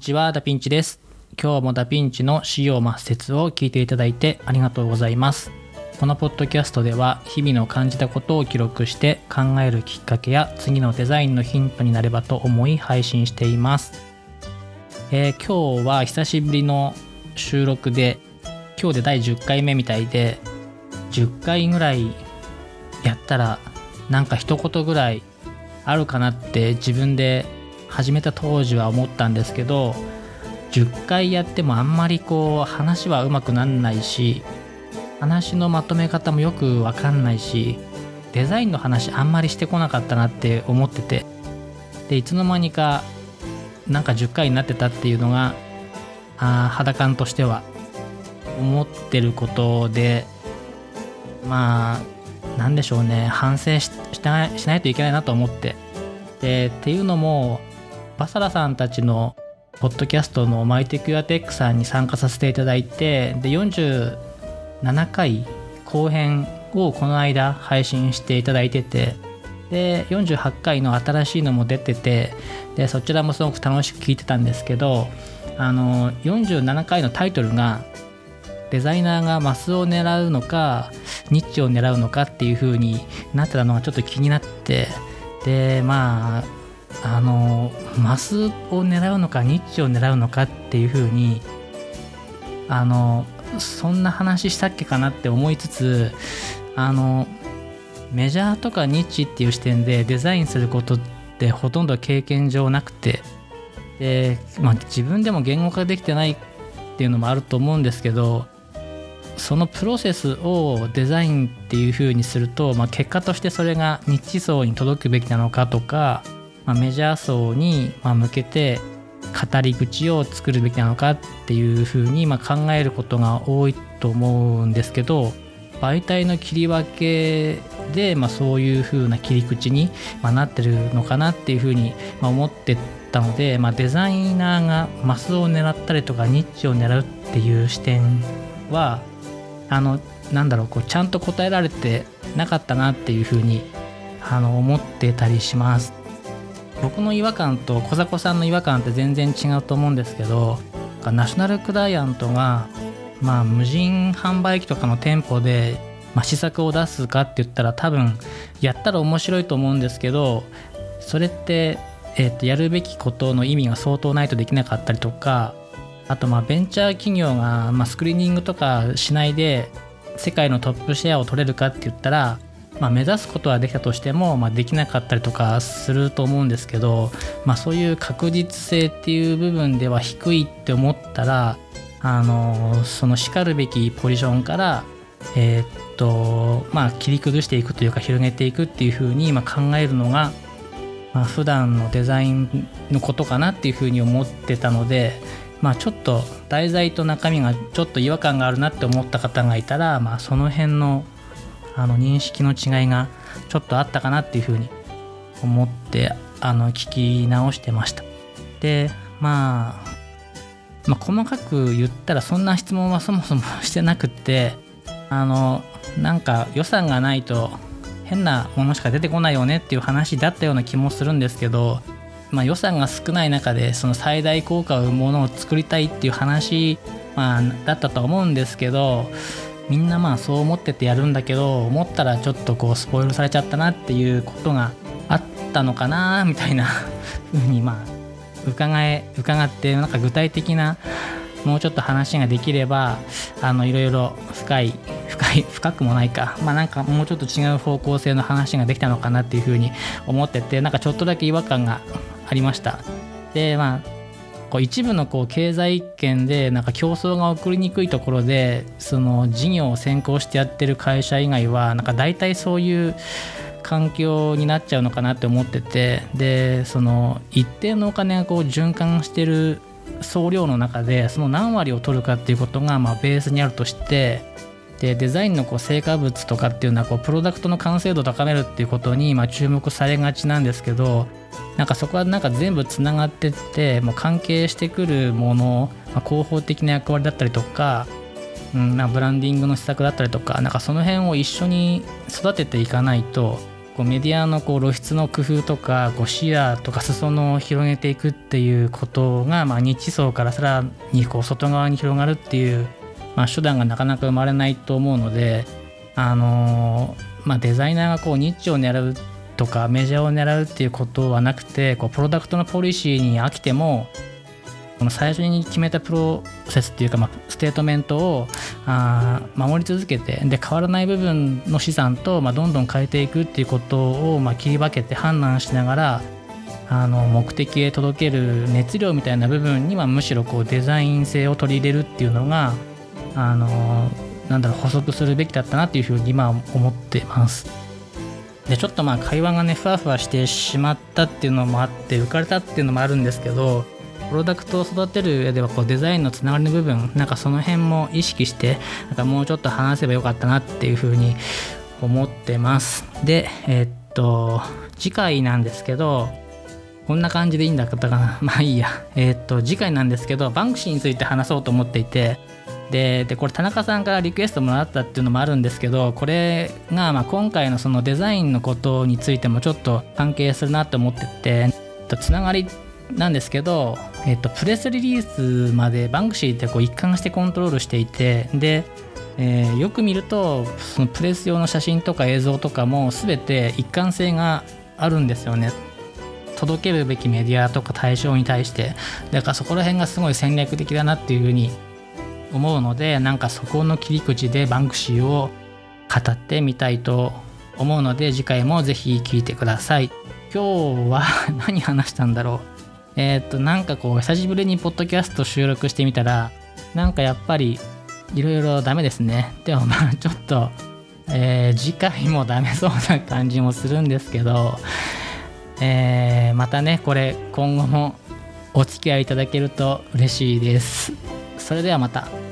ちは、ダピンチです。今日もダピンチの使用抹殺を聞いていただいてありがとうございます。このポッドキャストでは、日々の感じたことを記録して考えるきっかけや次のデザインのヒントになればと思い配信しています。えー今日は久しぶりの収録で、今日で第10回目みたいで、10回ぐらいやったら、なんか一言ぐらいあるかなって自分で始めた当時は思ったんですけど10回やってもあんまりこう話はうまくなんないし話のまとめ方もよくわかんないしデザインの話あんまりしてこなかったなって思っててでいつの間にかなんか10回になってたっていうのがあ肌感としては思ってることでまあなんでしょうね反省ししないしないといけないなと思って。でっていうのもバサラさんたちのポッドキャストのマイテクヤテックさんに参加させていただいてで47回後編をこの間配信していただいててで48回の新しいのも出ててでそちらもすごく楽しく聞いてたんですけどあの47回のタイトルがデザイナーがマスを狙うのかニッチを狙うのかっていう風になってたのがちょっと気になってでまああのマスを狙うのかニッチを狙うのかっていう風にあのそんな話したっけかなって思いつつあのメジャーとかニッチっていう視点でデザインすることってほとんど経験上なくてで、まあ、自分でも言語化できてないっていうのもあると思うんですけどそのプロセスをデザインっていう風にすると、まあ、結果としてそれがニッチ層に届くべきなのかとか、まあ、メジャー層にま向けて語り口を作るべきなのかっていう風にま考えることが多いと思うんですけど媒体の切り分けで、まあ、そういう風な切り口にまなってるのかなっていう風にま思ってたので、まあ、デザイナーがマスを狙ったりとかニッチを狙うっていう視点はあのなんだろうこうちゃんと答えられてなかったなっていうふうにあの思ってたりします。僕の違和感と小迫さんの違和感って全然違うと思うんですけどナショナルクライアントが、まあ、無人販売機とかの店舗で、まあ、試作を出すかって言ったら多分やったら面白いと思うんですけどそれって、えーとやるべきことの意味が相当ないとできなかったりとかあとまあベンチャー企業がまあスクリーニングとかしないで世界のトップシェアを取れるかって言ったら、まあ、目指すことはできたとしても、まあ、できなかったりとかすると思うんですけど、まあ、そういう確実性っていう部分では低いって思ったらあのそのしかるべきポジションからえーっとまあ切り崩していくというか広げていくっていうふうにま考えるのが、まあ、普段のデザインのことかなっていうふうに思ってたのでまあちょっと題材と中身がちょっと違和感があるなって思った方がいたら、まあ、その辺のあの認識の違いがちょっとあったかなっていうふうに思ってあの聞き直してました。で、まあ、まあ細かく言ったらそんな質問はそもそもしてなくってあのなんか予算がないと変なものしか出てこないよねっていう話だったような気もするんですけどまあ、予算が少ない中でその最大効果を生むものを作りたいっていう話、まあ、だったと思うんですけどみんなまあそう思っててやるんだけど思ったらちょっとこうスポイルされちゃったなっていうことがあったのかなみたいな ふうにまあ伺え伺ってなんか具体的なもうちょっと話ができればあのいろいろ深い深い深くもないか。まあなんかもうちょっと違う方向性の話ができたのかなっていうふうに思っててなんかちょっとだけ違和感がありました。でまあこう一部のこう経済圏でなんか競争が起こりにくいところでその事業を先行してやってる会社以外はなんか大体そういう環境になっちゃうのかなって思っててでその一定のお金がこう循環してる総量の中でその何割を取るかっていうことがまベースにあるとしてでデザインのこう成果物とかっていうのはこうプロダクトの完成度を高めるっていうことにまあ注目されがちなんですけどなんかそこはなんか全部つながってってもう関係してくるもの、まあ、広報的な役割だったりとか、うん、なブランディングの施策だったりとかなんかその辺を一緒に育てていかないとここうメディアのこう露出の工夫とかこう視野とか裾野を広げていくっていうことが、まあ、ニッチ層からさらにこう外側に広がるっていう、まあ、手段がなかなか生まれないと思うので、あのまあ、デザイナーがこうニッチを狙うとかメジャーを狙うっていうことはなくてこうプロダクトのポリシーにおいてもこの最初に決めたプロセスっていうか、まあ、ステートメントをあ守り続けてで変わらない部分の資産と、まあ、どんどん変えていくっていうことを、まあ、切り分けて判断しながらあの目的へ届ける熱量みたいな部分にはむしろこうデザイン性を取り入れるっていうのがあのなんだろう補足するべきだったなっていうふうに今思ってます。でちょっとまあ会話がねふわふわしてしまったっていうのもあって浮かれたっていうのもあるんですけどプロダクトを育てる上ではこうデザインのつながりの部分なんかその辺も意識してなんかもうちょっと話せばよかったなっていうふうに思ってます。でえー、っと次回なんですけどこんな感じでいいんだったかな。まあいいや。えー、っと次回なんですけどバンクシーについて話そうと思っていてでこれ田中さんからリクエストもらったっていうのもあるんですけどこれがまあ今回のそのデザインのことについてもちょっと関係するなって思っててつながりなんですけど、えっと、プレスリリースまでバンクシーってこう一貫してコントロールしていてで、えー、よく見るとそのプレス用の写真とか映像とかも全て一貫性があるんですよね。届けるべきメディアとか対象に対して。だからそこら辺がすごい戦略的だなっていうふうに思うのでなんかそこの切り口でバンクシーを語ってみたいと思うので次回もぜひ聴いてください。今日は 何話したんだろう？えー、っとなんかこう久しぶりにポッドキャスト収録してみたらなんかやっぱりいろいろダメですね。でもまあちょっと、えー、次回もダメそうな感じもするんですけど、えー、またねこれ今後もお付き合いいただけると嬉しいです。それではまた。